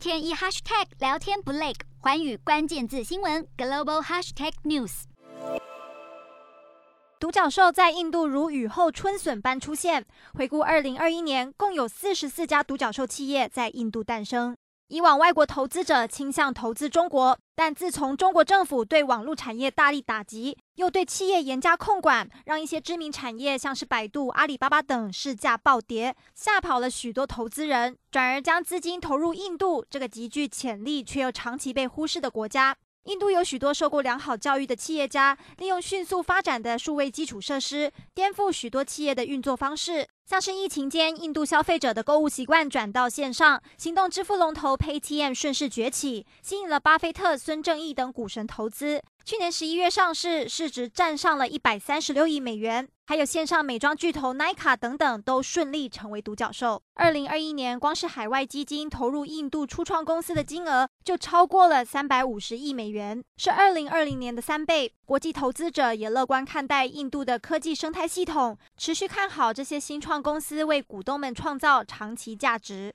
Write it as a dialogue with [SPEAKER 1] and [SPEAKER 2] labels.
[SPEAKER 1] 天一 hashtag 聊天不累，环宇关键字新闻 global hashtag news。
[SPEAKER 2] 独角兽在印度如雨后春笋般出现。回顾二零二一年，共有四十四家独角兽企业在印度诞生。以往外国投资者倾向投资中国，但自从中国政府对网络产业大力打击，又对企业严加控管，让一些知名产业像是百度、阿里巴巴等市价暴跌，吓跑了许多投资人，转而将资金投入印度这个极具潜力却又长期被忽视的国家。印度有许多受过良好教育的企业家，利用迅速发展的数位基础设施，颠覆许多企业的运作方式。像是疫情间，印度消费者的购物习惯转到线上，行动支付龙头 Paytm 顺势崛起，吸引了巴菲特、孙正义等股神投资。去年十一月上市，市值站上了一百三十六亿美元。还有线上美妆巨头 Nykaa 等等，都顺利成为独角兽。二零二一年，光是海外基金投入印度初创公司的金额就超过了三百五十亿美元，是二零二零年的三倍。国际投资者也乐观看待印度的科技生态系统，持续看好这些新创公司为股东们创造长期价值。